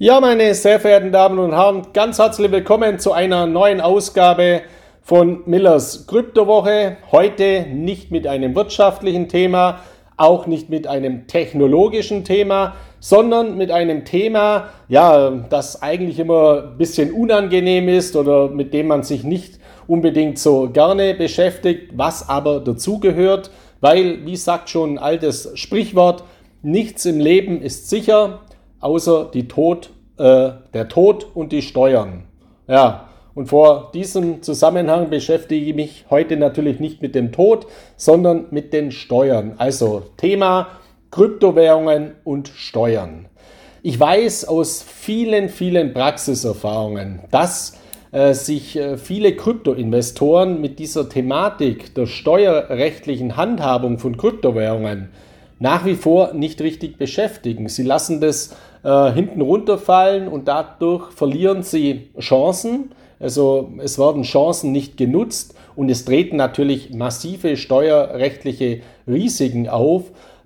Ja, meine sehr verehrten Damen und Herren, ganz herzlich willkommen zu einer neuen Ausgabe von Millers Kryptowoche. Heute nicht mit einem wirtschaftlichen Thema, auch nicht mit einem technologischen Thema, sondern mit einem Thema, ja, das eigentlich immer ein bisschen unangenehm ist oder mit dem man sich nicht unbedingt so gerne beschäftigt, was aber dazugehört, weil, wie sagt schon ein altes Sprichwort, nichts im Leben ist sicher, außer die Tod, äh, der Tod und die Steuern. Ja, und vor diesem Zusammenhang beschäftige ich mich heute natürlich nicht mit dem Tod, sondern mit den Steuern. Also Thema Kryptowährungen und Steuern. Ich weiß aus vielen, vielen Praxiserfahrungen, dass äh, sich äh, viele Kryptoinvestoren mit dieser Thematik der steuerrechtlichen Handhabung von Kryptowährungen nach wie vor nicht richtig beschäftigen. Sie lassen das äh, hinten runterfallen und dadurch verlieren sie Chancen. Also es werden Chancen nicht genutzt und es treten natürlich massive steuerrechtliche Risiken auf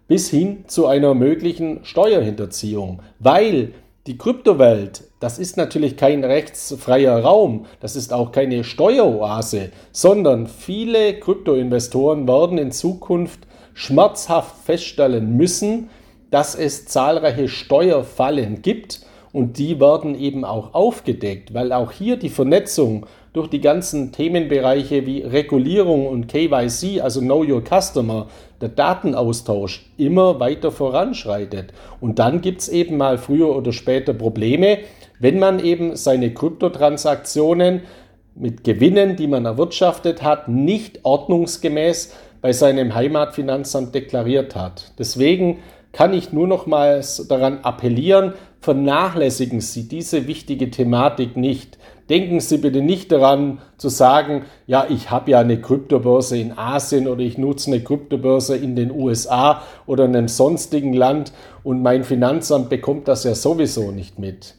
bis hin zu einer möglichen Steuerhinterziehung, weil die Kryptowelt, das ist natürlich kein rechtsfreier Raum, das ist auch keine Steueroase, sondern viele Kryptoinvestoren werden in Zukunft schmerzhaft feststellen müssen, dass es zahlreiche Steuerfallen gibt und die werden eben auch aufgedeckt, weil auch hier die Vernetzung durch die ganzen Themenbereiche wie Regulierung und KYC, also Know Your Customer, der Datenaustausch immer weiter voranschreitet. Und dann gibt es eben mal früher oder später Probleme, wenn man eben seine Kryptotransaktionen mit Gewinnen, die man erwirtschaftet hat, nicht ordnungsgemäß bei seinem Heimatfinanzamt deklariert hat. Deswegen kann ich nur nochmals daran appellieren, vernachlässigen Sie diese wichtige Thematik nicht. Denken Sie bitte nicht daran zu sagen, ja, ich habe ja eine Kryptobörse in Asien oder ich nutze eine Kryptobörse in den USA oder in einem sonstigen Land und mein Finanzamt bekommt das ja sowieso nicht mit.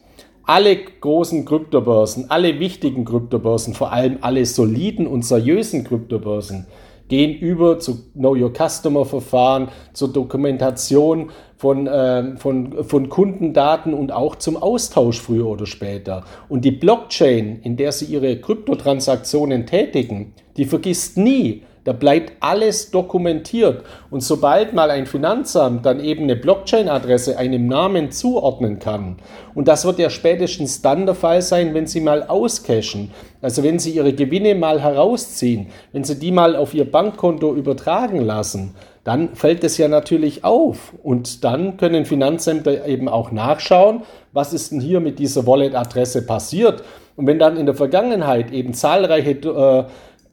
Alle großen Kryptobörsen, alle wichtigen Kryptobörsen, vor allem alle soliden und seriösen Kryptobörsen, gehen über zu Know Your Customer Verfahren, zur Dokumentation von, äh, von, von Kundendaten und auch zum Austausch früher oder später. Und die Blockchain, in der Sie Ihre Kryptotransaktionen tätigen, die vergisst nie, da bleibt alles dokumentiert. Und sobald mal ein Finanzamt dann eben eine Blockchain-Adresse einem Namen zuordnen kann, und das wird ja spätestens dann der Fall sein, wenn Sie mal auscashen, also wenn Sie Ihre Gewinne mal herausziehen, wenn Sie die mal auf Ihr Bankkonto übertragen lassen, dann fällt es ja natürlich auf. Und dann können Finanzämter eben auch nachschauen, was ist denn hier mit dieser Wallet-Adresse passiert. Und wenn dann in der Vergangenheit eben zahlreiche äh,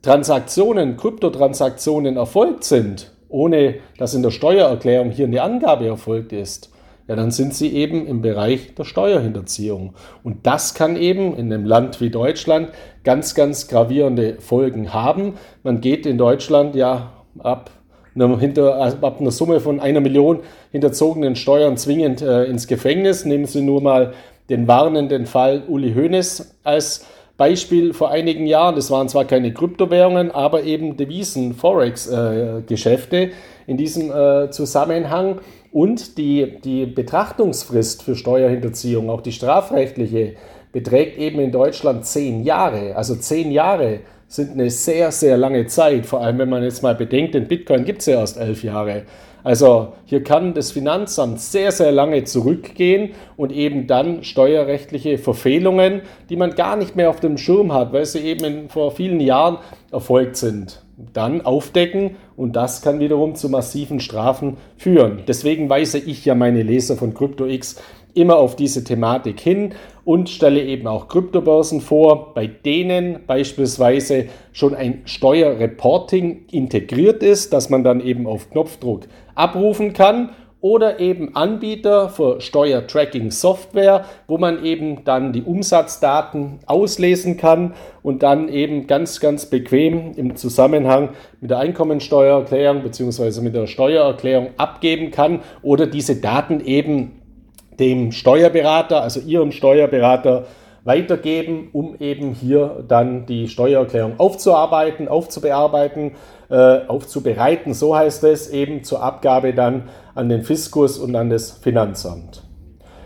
Transaktionen, Kryptotransaktionen erfolgt sind, ohne dass in der Steuererklärung hier eine Angabe erfolgt ist, ja, dann sind sie eben im Bereich der Steuerhinterziehung. Und das kann eben in einem Land wie Deutschland ganz, ganz gravierende Folgen haben. Man geht in Deutschland ja ab einer, hinter, ab einer Summe von einer Million hinterzogenen Steuern zwingend äh, ins Gefängnis. Nehmen Sie nur mal den warnenden Fall Uli Hoeneß als Beispiel vor einigen Jahren, das waren zwar keine Kryptowährungen, aber eben Devisen, Forex-Geschäfte in diesem äh, Zusammenhang. Und die, die Betrachtungsfrist für Steuerhinterziehung, auch die strafrechtliche, beträgt eben in Deutschland zehn Jahre. Also zehn Jahre sind eine sehr, sehr lange Zeit, vor allem wenn man jetzt mal bedenkt, den Bitcoin gibt es ja erst elf Jahre. Also hier kann das Finanzamt sehr, sehr lange zurückgehen und eben dann steuerrechtliche Verfehlungen, die man gar nicht mehr auf dem Schirm hat, weil sie eben in, vor vielen Jahren erfolgt sind, dann aufdecken und das kann wiederum zu massiven Strafen führen. Deswegen weise ich ja meine Leser von CryptoX immer auf diese Thematik hin und stelle eben auch Kryptobörsen vor, bei denen beispielsweise schon ein Steuerreporting integriert ist, dass man dann eben auf Knopfdruck abrufen kann oder eben Anbieter für Steuertracking-Software, wo man eben dann die Umsatzdaten auslesen kann und dann eben ganz, ganz bequem im Zusammenhang mit der Einkommensteuererklärung bzw. mit der Steuererklärung abgeben kann oder diese Daten eben dem Steuerberater, also Ihrem Steuerberater, weitergeben, um eben hier dann die Steuererklärung aufzuarbeiten, aufzubearbeiten, äh, aufzubereiten, so heißt es, eben zur Abgabe dann an den Fiskus und an das Finanzamt.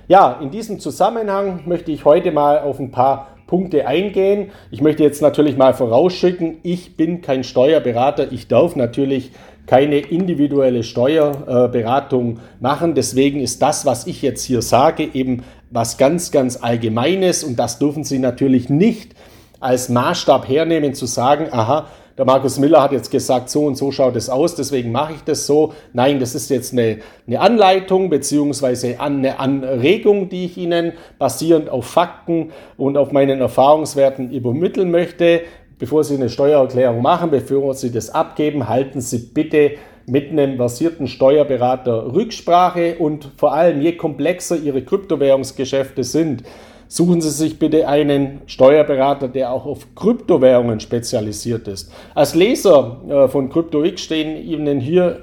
Ja, in diesem Zusammenhang möchte ich heute mal auf ein paar Punkte eingehen. Ich möchte jetzt natürlich mal vorausschicken, ich bin kein Steuerberater. Ich darf natürlich keine individuelle Steuerberatung machen. Deswegen ist das, was ich jetzt hier sage, eben was ganz, ganz Allgemeines und das dürfen Sie natürlich nicht als Maßstab hernehmen, zu sagen, aha, der Markus Miller hat jetzt gesagt, so und so schaut es aus, deswegen mache ich das so. Nein, das ist jetzt eine, eine Anleitung beziehungsweise eine Anregung, die ich Ihnen basierend auf Fakten und auf meinen Erfahrungswerten übermitteln möchte. Bevor Sie eine Steuererklärung machen, bevor Sie das abgeben, halten Sie bitte mit einem versierten Steuerberater Rücksprache und vor allem je komplexer Ihre Kryptowährungsgeschäfte sind, suchen Sie sich bitte einen Steuerberater, der auch auf Kryptowährungen spezialisiert ist. Als Leser äh, von CryptoX stehen Ihnen hier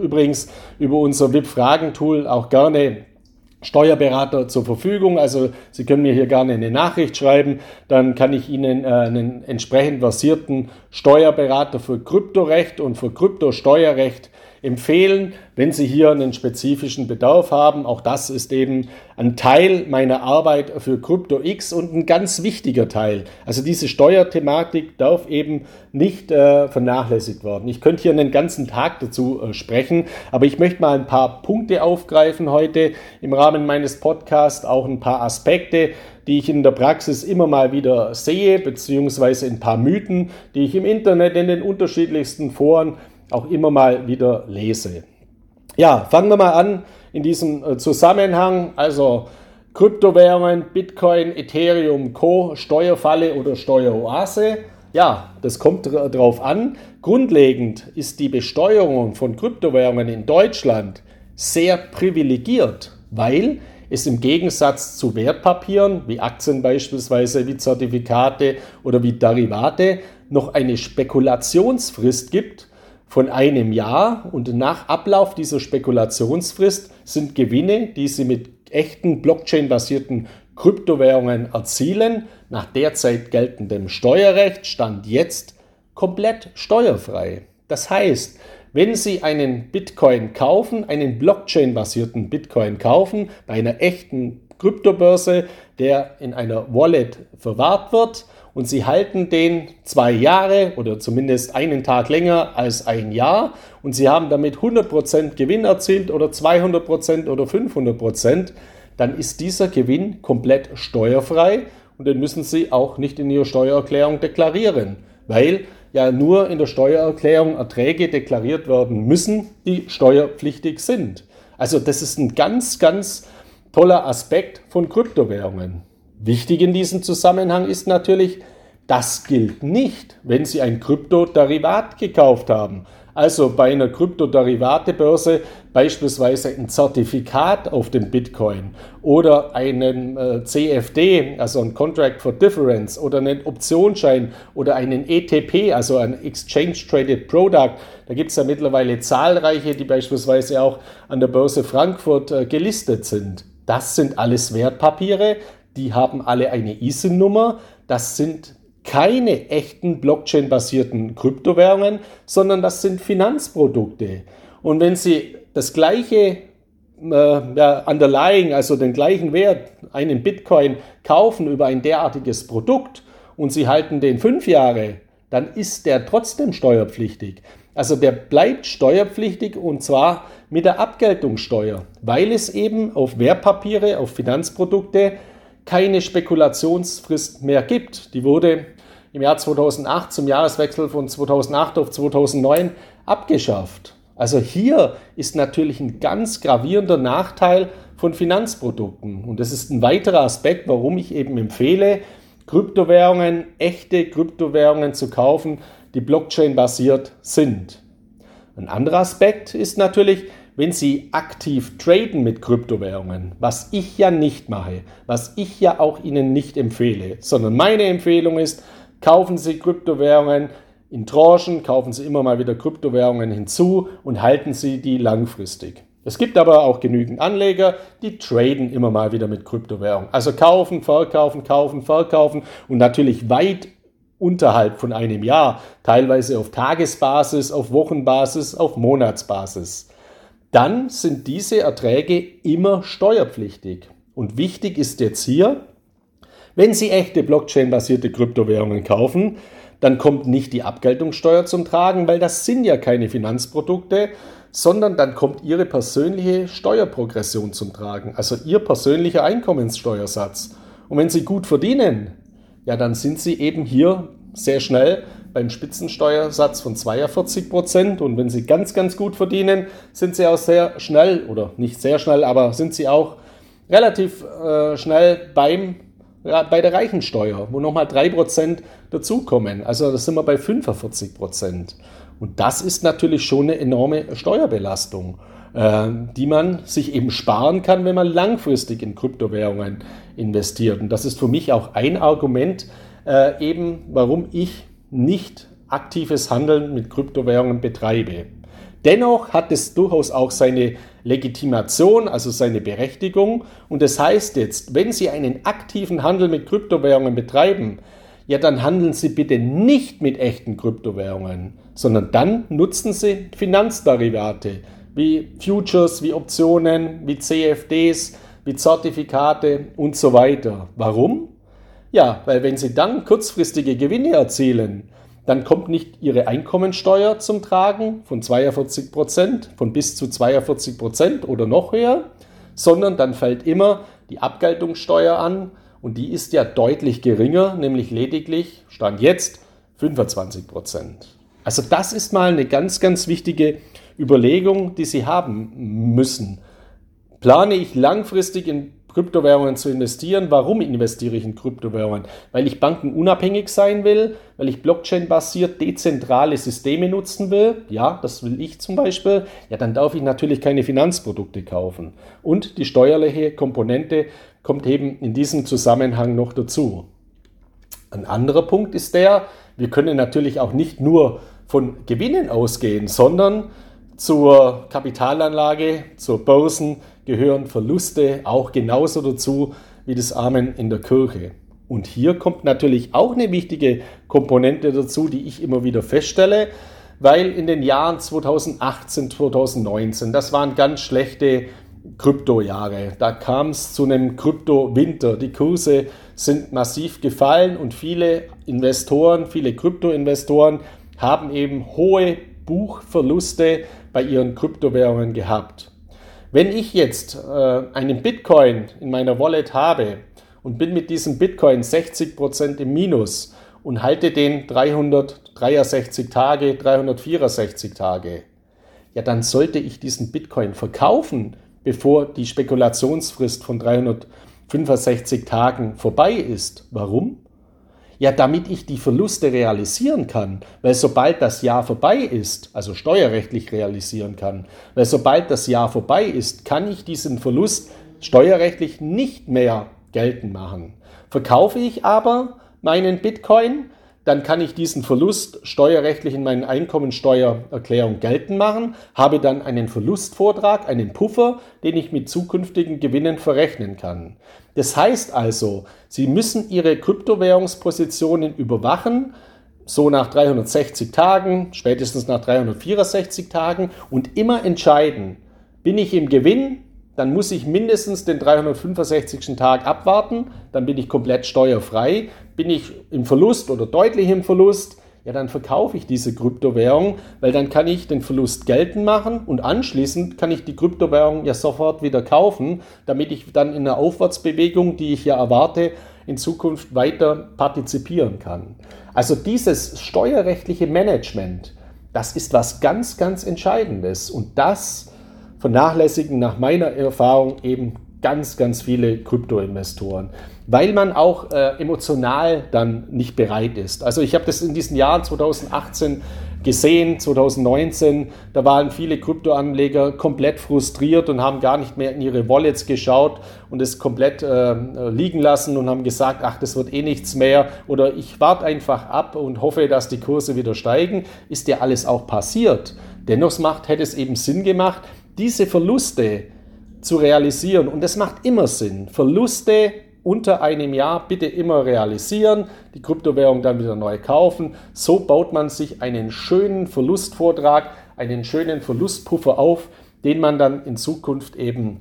übrigens über unser VIP-Fragentool auch gerne Steuerberater zur Verfügung. Also Sie können mir hier gerne eine Nachricht schreiben, dann kann ich Ihnen äh, einen entsprechend versierten Steuerberater für Kryptorecht und für Kryptosteuerrecht empfehlen, wenn Sie hier einen spezifischen Bedarf haben. Auch das ist eben ein Teil meiner Arbeit für CryptoX und ein ganz wichtiger Teil. Also diese Steuerthematik darf eben nicht äh, vernachlässigt werden. Ich könnte hier einen ganzen Tag dazu äh, sprechen, aber ich möchte mal ein paar Punkte aufgreifen heute im Rahmen meines Podcasts, auch ein paar Aspekte, die ich in der Praxis immer mal wieder sehe, beziehungsweise ein paar Mythen, die ich im Internet in den unterschiedlichsten Foren auch immer mal wieder lese. Ja, fangen wir mal an in diesem äh, Zusammenhang. Also Kryptowährungen, Bitcoin, Ethereum, Co., Steuerfalle oder Steueroase. Ja, das kommt darauf an. Grundlegend ist die Besteuerung von Kryptowährungen in Deutschland sehr privilegiert, weil es im Gegensatz zu Wertpapieren wie Aktien beispielsweise, wie Zertifikate oder wie Derivate noch eine Spekulationsfrist gibt, von einem Jahr und nach Ablauf dieser Spekulationsfrist sind Gewinne, die Sie mit echten Blockchain-basierten Kryptowährungen erzielen, nach derzeit geltendem Steuerrecht stand jetzt komplett steuerfrei. Das heißt, wenn Sie einen Bitcoin kaufen, einen Blockchain-basierten Bitcoin kaufen, bei einer echten Kryptobörse, der in einer Wallet verwahrt wird, und sie halten den zwei Jahre oder zumindest einen Tag länger als ein Jahr und sie haben damit 100% Gewinn erzielt oder 200% oder 500%, dann ist dieser Gewinn komplett steuerfrei und den müssen sie auch nicht in ihrer Steuererklärung deklarieren, weil ja nur in der Steuererklärung Erträge deklariert werden müssen, die steuerpflichtig sind. Also das ist ein ganz, ganz toller Aspekt von Kryptowährungen. Wichtig in diesem Zusammenhang ist natürlich, das gilt nicht, wenn Sie ein Kryptoderivat gekauft haben. Also bei einer Kryptoderivatebörse beispielsweise ein Zertifikat auf den Bitcoin oder einen äh, CFD, also ein Contract for Difference oder einen Optionsschein oder einen ETP, also ein Exchange Traded Product. Da gibt es ja mittlerweile zahlreiche, die beispielsweise auch an der Börse Frankfurt äh, gelistet sind. Das sind alles Wertpapiere, die haben alle eine ISIN-Nummer. Das sind keine echten Blockchain-basierten Kryptowährungen, sondern das sind Finanzprodukte. Und wenn Sie das gleiche äh, ja, underlying, also den gleichen Wert, einen Bitcoin kaufen über ein derartiges Produkt und Sie halten den fünf Jahre, dann ist der trotzdem steuerpflichtig. Also der bleibt steuerpflichtig und zwar mit der Abgeltungssteuer, weil es eben auf Wertpapiere, auf Finanzprodukte keine Spekulationsfrist mehr gibt. Die wurde im Jahr 2008 zum Jahreswechsel von 2008 auf 2009 abgeschafft. Also hier ist natürlich ein ganz gravierender Nachteil von Finanzprodukten. Und das ist ein weiterer Aspekt, warum ich eben empfehle, Kryptowährungen, echte Kryptowährungen zu kaufen, die Blockchain-basiert sind. Ein anderer Aspekt ist natürlich, wenn Sie aktiv traden mit Kryptowährungen, was ich ja nicht mache, was ich ja auch Ihnen nicht empfehle, sondern meine Empfehlung ist, kaufen Sie Kryptowährungen in Tranchen, kaufen Sie immer mal wieder Kryptowährungen hinzu und halten Sie die langfristig. Es gibt aber auch genügend Anleger, die traden immer mal wieder mit Kryptowährungen. Also kaufen, verkaufen, kaufen, verkaufen und natürlich weit unterhalb von einem Jahr, teilweise auf Tagesbasis, auf Wochenbasis, auf Monatsbasis. Dann sind diese Erträge immer steuerpflichtig. Und wichtig ist jetzt hier, wenn Sie echte Blockchain-basierte Kryptowährungen kaufen, dann kommt nicht die Abgeltungssteuer zum Tragen, weil das sind ja keine Finanzprodukte, sondern dann kommt Ihre persönliche Steuerprogression zum Tragen, also Ihr persönlicher Einkommenssteuersatz. Und wenn Sie gut verdienen, ja, dann sind Sie eben hier sehr schnell beim Spitzensteuersatz von 42 Prozent. Und wenn Sie ganz, ganz gut verdienen, sind Sie auch sehr schnell, oder nicht sehr schnell, aber sind Sie auch relativ äh, schnell beim ja, bei der Reichensteuer, wo nochmal 3% dazukommen. Also da sind wir bei 45%. Und das ist natürlich schon eine enorme Steuerbelastung, äh, die man sich eben sparen kann, wenn man langfristig in Kryptowährungen investiert. Und das ist für mich auch ein Argument, äh, eben warum ich nicht aktives Handeln mit Kryptowährungen betreibe. Dennoch hat es durchaus auch seine Legitimation, also seine Berechtigung. Und das heißt jetzt, wenn Sie einen aktiven Handel mit Kryptowährungen betreiben, ja, dann handeln Sie bitte nicht mit echten Kryptowährungen, sondern dann nutzen Sie Finanzderivate wie Futures, wie Optionen, wie CFDs, wie Zertifikate und so weiter. Warum? Ja, weil wenn Sie dann kurzfristige Gewinne erzielen, dann kommt nicht Ihre Einkommensteuer zum Tragen von 42 Prozent, von bis zu 42 Prozent oder noch höher, sondern dann fällt immer die Abgeltungssteuer an und die ist ja deutlich geringer, nämlich lediglich, stand jetzt, 25 Prozent. Also das ist mal eine ganz, ganz wichtige Überlegung, die Sie haben müssen. Plane ich langfristig in Kryptowährungen zu investieren. Warum investiere ich in Kryptowährungen? Weil ich bankenunabhängig sein will, weil ich Blockchain-basiert dezentrale Systeme nutzen will. Ja, das will ich zum Beispiel. Ja, dann darf ich natürlich keine Finanzprodukte kaufen. Und die steuerliche Komponente kommt eben in diesem Zusammenhang noch dazu. Ein anderer Punkt ist der, wir können natürlich auch nicht nur von Gewinnen ausgehen, sondern zur Kapitalanlage, zur Börsen gehören Verluste auch genauso dazu wie das Amen in der Kirche. Und hier kommt natürlich auch eine wichtige Komponente dazu, die ich immer wieder feststelle, weil in den Jahren 2018, 2019, das waren ganz schlechte Kryptojahre. Da kam es zu einem Kryptowinter. Die Kurse sind massiv gefallen und viele Investoren, viele Kryptoinvestoren haben eben hohe Buchverluste bei ihren Kryptowährungen gehabt. Wenn ich jetzt äh, einen Bitcoin in meiner Wallet habe und bin mit diesem Bitcoin 60% im Minus und halte den 363 Tage, 364 Tage, ja, dann sollte ich diesen Bitcoin verkaufen, bevor die Spekulationsfrist von 365 Tagen vorbei ist. Warum? Ja, damit ich die Verluste realisieren kann, weil sobald das Jahr vorbei ist, also steuerrechtlich realisieren kann, weil sobald das Jahr vorbei ist, kann ich diesen Verlust steuerrechtlich nicht mehr geltend machen. Verkaufe ich aber meinen Bitcoin, dann kann ich diesen Verlust steuerrechtlich in meinen Einkommensteuererklärung geltend machen, habe dann einen Verlustvortrag, einen Puffer, den ich mit zukünftigen Gewinnen verrechnen kann. Das heißt also, Sie müssen Ihre Kryptowährungspositionen überwachen, so nach 360 Tagen, spätestens nach 364 Tagen und immer entscheiden, bin ich im Gewinn, dann muss ich mindestens den 365. Tag abwarten, dann bin ich komplett steuerfrei. Bin ich im Verlust oder deutlich im Verlust, ja, dann verkaufe ich diese Kryptowährung, weil dann kann ich den Verlust geltend machen und anschließend kann ich die Kryptowährung ja sofort wieder kaufen, damit ich dann in der Aufwärtsbewegung, die ich ja erwarte, in Zukunft weiter partizipieren kann. Also dieses steuerrechtliche Management, das ist was ganz, ganz Entscheidendes und das vernachlässigen nach meiner Erfahrung eben ganz, ganz viele Kryptoinvestoren, weil man auch äh, emotional dann nicht bereit ist. Also ich habe das in diesen Jahren 2018 gesehen, 2019, da waren viele Kryptoanleger komplett frustriert und haben gar nicht mehr in ihre Wallets geschaut und es komplett äh, liegen lassen und haben gesagt, ach, das wird eh nichts mehr oder ich warte einfach ab und hoffe, dass die Kurse wieder steigen. Ist ja alles auch passiert. Dennoch macht, hätte es eben Sinn gemacht, diese Verluste zu realisieren. Und das macht immer Sinn. Verluste unter einem Jahr bitte immer realisieren, die Kryptowährung dann wieder neu kaufen. So baut man sich einen schönen Verlustvortrag, einen schönen Verlustpuffer auf, den man dann in Zukunft eben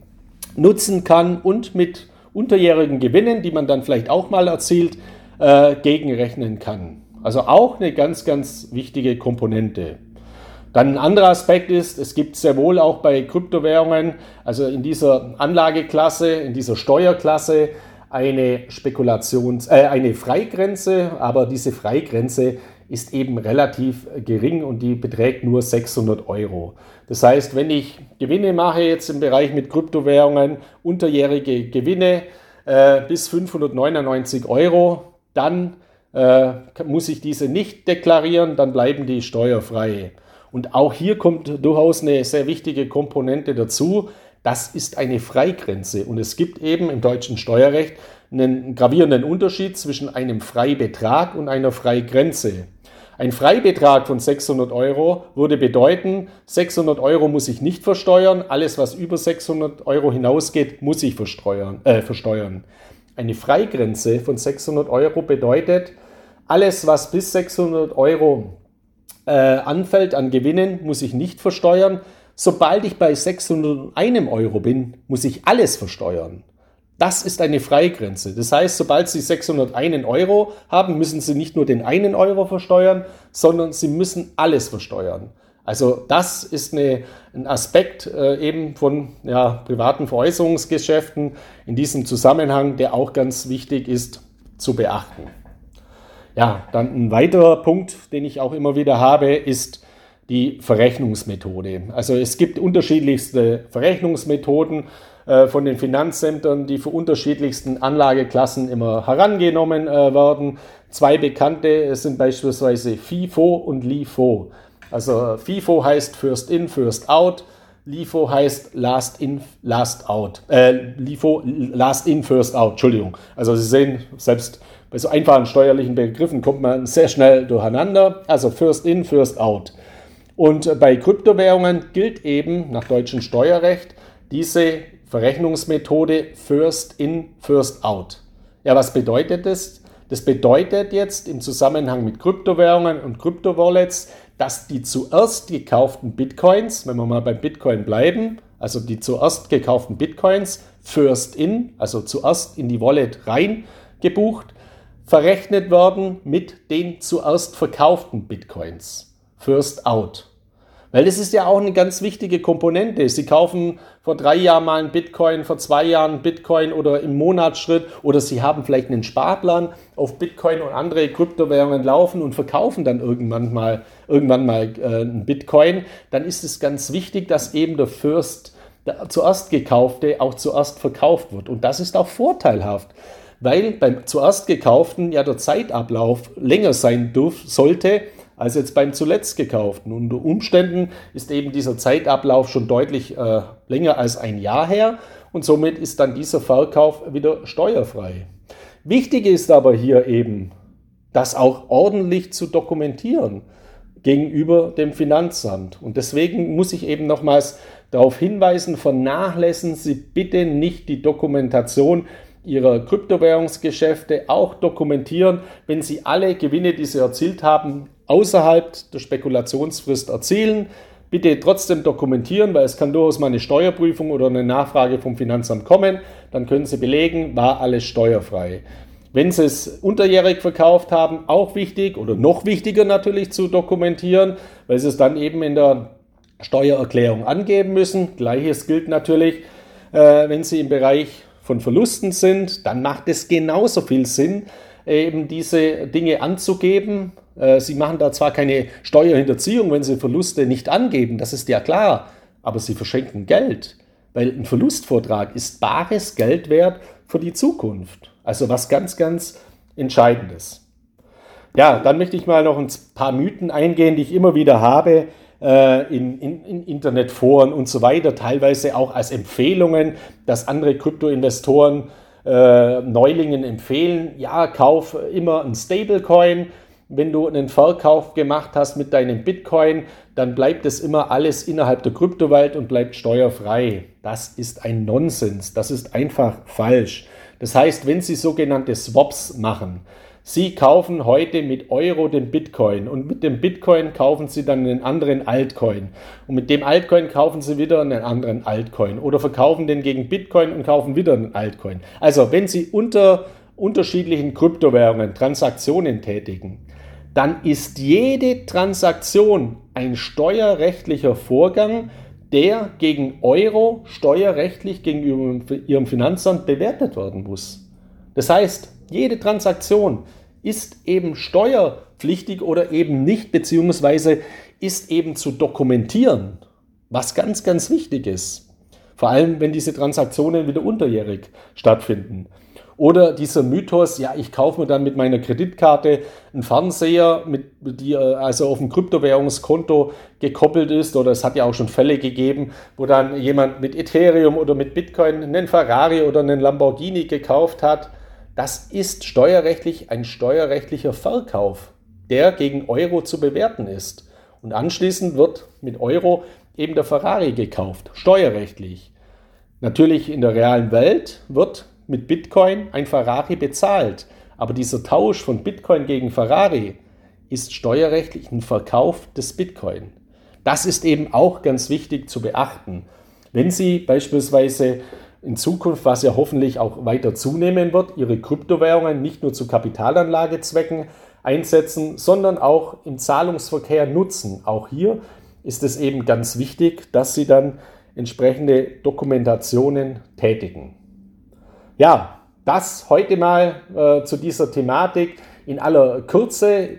nutzen kann und mit unterjährigen Gewinnen, die man dann vielleicht auch mal erzielt, äh, gegenrechnen kann. Also auch eine ganz, ganz wichtige Komponente. Dann ein anderer Aspekt ist, es gibt sehr wohl auch bei Kryptowährungen, also in dieser Anlageklasse, in dieser Steuerklasse, eine Spekulations-, äh, eine Freigrenze, aber diese Freigrenze ist eben relativ gering und die beträgt nur 600 Euro. Das heißt, wenn ich Gewinne mache jetzt im Bereich mit Kryptowährungen, unterjährige Gewinne äh, bis 599 Euro, dann äh, muss ich diese nicht deklarieren, dann bleiben die steuerfrei. Und auch hier kommt durchaus eine sehr wichtige Komponente dazu. Das ist eine Freigrenze. Und es gibt eben im deutschen Steuerrecht einen gravierenden Unterschied zwischen einem Freibetrag und einer Freigrenze. Ein Freibetrag von 600 Euro würde bedeuten, 600 Euro muss ich nicht versteuern, alles was über 600 Euro hinausgeht, muss ich versteuern. Äh, versteuern. Eine Freigrenze von 600 Euro bedeutet, alles was bis 600 Euro äh, anfällt an Gewinnen, muss ich nicht versteuern. Sobald ich bei 601 Euro bin, muss ich alles versteuern. Das ist eine Freigrenze. Das heißt, sobald Sie 601 Euro haben, müssen Sie nicht nur den einen Euro versteuern, sondern Sie müssen alles versteuern. Also das ist eine, ein Aspekt äh, eben von ja, privaten Veräußerungsgeschäften in diesem Zusammenhang, der auch ganz wichtig ist zu beachten. Ja, dann ein weiterer Punkt, den ich auch immer wieder habe, ist die Verrechnungsmethode. Also es gibt unterschiedlichste Verrechnungsmethoden äh, von den Finanzämtern, die für unterschiedlichsten Anlageklassen immer herangenommen äh, werden. Zwei bekannte sind beispielsweise FIFO und LIFO. Also FIFO heißt First In, First Out. LIFO heißt Last In, Last Out. Äh, LIFO, Last In, First Out. Entschuldigung. Also Sie sehen, selbst bei so einfachen steuerlichen Begriffen kommt man sehr schnell durcheinander. Also First In, First Out. Und bei Kryptowährungen gilt eben nach deutschem Steuerrecht diese Verrechnungsmethode First In, First Out. Ja, was bedeutet das? Das bedeutet jetzt im Zusammenhang mit Kryptowährungen und Kryptowallets, dass die zuerst gekauften Bitcoins, wenn wir mal beim Bitcoin bleiben, also die zuerst gekauften Bitcoins, First In, also zuerst in die Wallet rein gebucht, verrechnet werden mit den zuerst verkauften Bitcoins. First Out. Weil das ist ja auch eine ganz wichtige Komponente. Sie kaufen vor drei Jahren mal einen Bitcoin, vor zwei Jahren einen Bitcoin oder im Monatsschritt oder Sie haben vielleicht einen Sparplan auf Bitcoin und andere Kryptowährungen laufen und verkaufen dann irgendwann mal, irgendwann mal äh, einen Bitcoin. Dann ist es ganz wichtig, dass eben der First, der zuerst gekaufte, auch zuerst verkauft wird. Und das ist auch vorteilhaft weil beim zuerst gekauften ja der Zeitablauf länger sein durf, sollte als jetzt beim zuletzt gekauften. Unter Umständen ist eben dieser Zeitablauf schon deutlich äh, länger als ein Jahr her und somit ist dann dieser Verkauf wieder steuerfrei. Wichtig ist aber hier eben, das auch ordentlich zu dokumentieren gegenüber dem Finanzamt. Und deswegen muss ich eben nochmals darauf hinweisen, vernachlässigen Sie bitte nicht die Dokumentation Ihrer Kryptowährungsgeschäfte auch dokumentieren, wenn Sie alle Gewinne, die Sie erzielt haben, außerhalb der Spekulationsfrist erzielen. Bitte trotzdem dokumentieren, weil es kann durchaus mal eine Steuerprüfung oder eine Nachfrage vom Finanzamt kommen. Dann können Sie belegen, war alles steuerfrei. Wenn Sie es unterjährig verkauft haben, auch wichtig oder noch wichtiger natürlich zu dokumentieren, weil Sie es dann eben in der Steuererklärung angeben müssen. Gleiches gilt natürlich, äh, wenn Sie im Bereich von Verlusten sind, dann macht es genauso viel Sinn, eben diese Dinge anzugeben. Äh, Sie machen da zwar keine Steuerhinterziehung, wenn Sie Verluste nicht angeben, das ist ja klar, aber Sie verschenken Geld, weil ein Verlustvortrag ist bares Geld wert für die Zukunft. Also was ganz, ganz Entscheidendes. Ja, dann möchte ich mal noch ein paar Mythen eingehen, die ich immer wieder habe, äh, in, in, in Internetforen und so weiter, teilweise auch als Empfehlungen, dass andere Kryptoinvestoren äh, Neulingen empfehlen, ja, kauf immer ein Stablecoin. Wenn du einen Verkauf gemacht hast mit deinem Bitcoin, dann bleibt es immer alles innerhalb der Kryptowelt und bleibt steuerfrei. Das ist ein Nonsens. Das ist einfach falsch. Das heißt, wenn Sie sogenannte Swaps machen, Sie kaufen heute mit Euro den Bitcoin und mit dem Bitcoin kaufen Sie dann einen anderen Altcoin und mit dem Altcoin kaufen Sie wieder einen anderen Altcoin oder verkaufen den gegen Bitcoin und kaufen wieder einen Altcoin. Also wenn Sie unter unterschiedlichen Kryptowährungen Transaktionen tätigen, dann ist jede Transaktion ein steuerrechtlicher Vorgang, der gegen Euro steuerrechtlich gegenüber Ihrem Finanzamt bewertet werden muss. Das heißt, jede Transaktion ist eben steuerpflichtig oder eben nicht, beziehungsweise ist eben zu dokumentieren, was ganz, ganz wichtig ist. Vor allem, wenn diese Transaktionen wieder unterjährig stattfinden. Oder dieser Mythos, ja, ich kaufe mir dann mit meiner Kreditkarte einen Fernseher, mit, die äh, also auf ein Kryptowährungskonto gekoppelt ist. Oder es hat ja auch schon Fälle gegeben, wo dann jemand mit Ethereum oder mit Bitcoin einen Ferrari oder einen Lamborghini gekauft hat das ist steuerrechtlich ein steuerrechtlicher Verkauf, der gegen Euro zu bewerten ist. Und anschließend wird mit Euro eben der Ferrari gekauft, steuerrechtlich. Natürlich in der realen Welt wird mit Bitcoin ein Ferrari bezahlt, aber dieser Tausch von Bitcoin gegen Ferrari ist steuerrechtlich ein Verkauf des Bitcoin. Das ist eben auch ganz wichtig zu beachten. Wenn Sie beispielsweise in Zukunft, was ja hoffentlich auch weiter zunehmen wird, ihre Kryptowährungen nicht nur zu Kapitalanlagezwecken einsetzen, sondern auch im Zahlungsverkehr nutzen. Auch hier ist es eben ganz wichtig, dass sie dann entsprechende Dokumentationen tätigen. Ja, das heute mal äh, zu dieser Thematik in aller Kürze.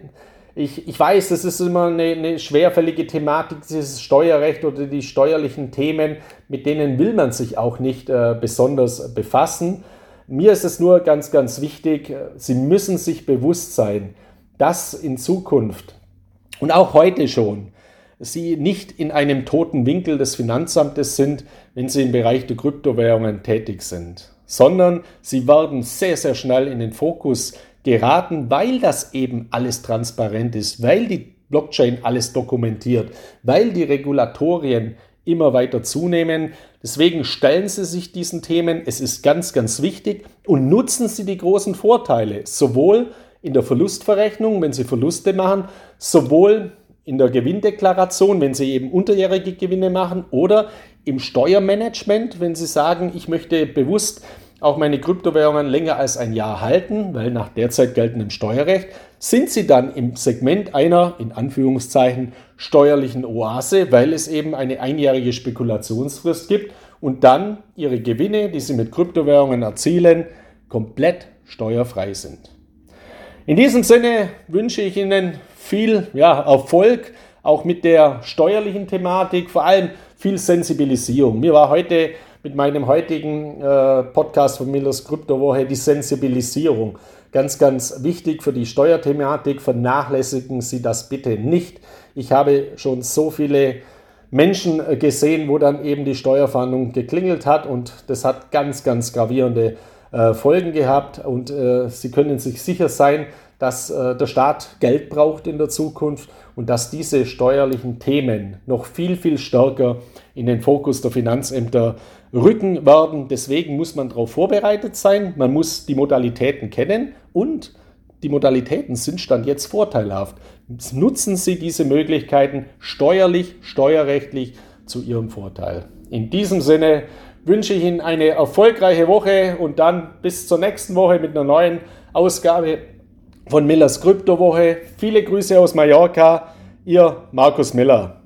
Ich, ich weiß, das ist immer eine, eine schwerfällige Thematik, dieses Steuerrecht oder die steuerlichen Themen, mit denen will man sich auch nicht äh, besonders befassen. Mir ist es nur ganz, ganz wichtig, Sie müssen sich bewusst sein, dass in Zukunft und auch heute schon Sie nicht in einem toten Winkel des Finanzamtes sind, wenn Sie im Bereich der Kryptowährungen tätig sind, sondern Sie werden sehr, sehr schnell in den Fokus geraten, weil das eben alles transparent ist, weil die Blockchain alles dokumentiert, weil die Regulatorien immer weiter zunehmen. Deswegen stellen Sie sich diesen Themen. Es ist ganz, ganz wichtig und nutzen Sie die großen Vorteile, sowohl in der Verlustverrechnung, wenn Sie Verluste machen, sowohl in der Gewinndeklaration, wenn Sie eben unterjährige Gewinne machen, oder im Steuermanagement, wenn Sie sagen, ich möchte bewusst auch meine Kryptowährungen länger als ein Jahr halten, weil nach derzeit geltendem Steuerrecht sind sie dann im Segment einer, in Anführungszeichen, steuerlichen Oase, weil es eben eine einjährige Spekulationsfrist gibt und dann ihre Gewinne, die sie mit Kryptowährungen erzielen, komplett steuerfrei sind. In diesem Sinne wünsche ich Ihnen viel ja, Erfolg, auch mit der steuerlichen Thematik, vor allem viel Sensibilisierung. Mir war heute mit meinem heutigen äh, Podcast von Millers Kryptowoche die Sensibilisierung. Ganz, ganz wichtig für die Steuerthematik. Vernachlässigen Sie das bitte nicht. Ich habe schon so viele Menschen äh, gesehen, wo dann eben die Steuerfahndung geklingelt hat und das hat ganz, ganz gravierende äh, Folgen gehabt und äh, Sie können sich sicher sein, dass äh, der Staat Geld braucht in der Zukunft und dass diese steuerlichen Themen noch viel, viel stärker in den Fokus der Finanzämter rücken werden. Deswegen muss man darauf vorbereitet sein, man muss die Modalitäten kennen und die Modalitäten sind Stand jetzt vorteilhaft. Nutzen Sie diese Möglichkeiten steuerlich, steuerrechtlich zu Ihrem Vorteil. In diesem Sinne wünsche ich Ihnen eine erfolgreiche Woche und dann bis zur nächsten Woche mit einer neuen Ausgabe von Millers Kryptowoche. Viele Grüße aus Mallorca, Ihr Markus Miller.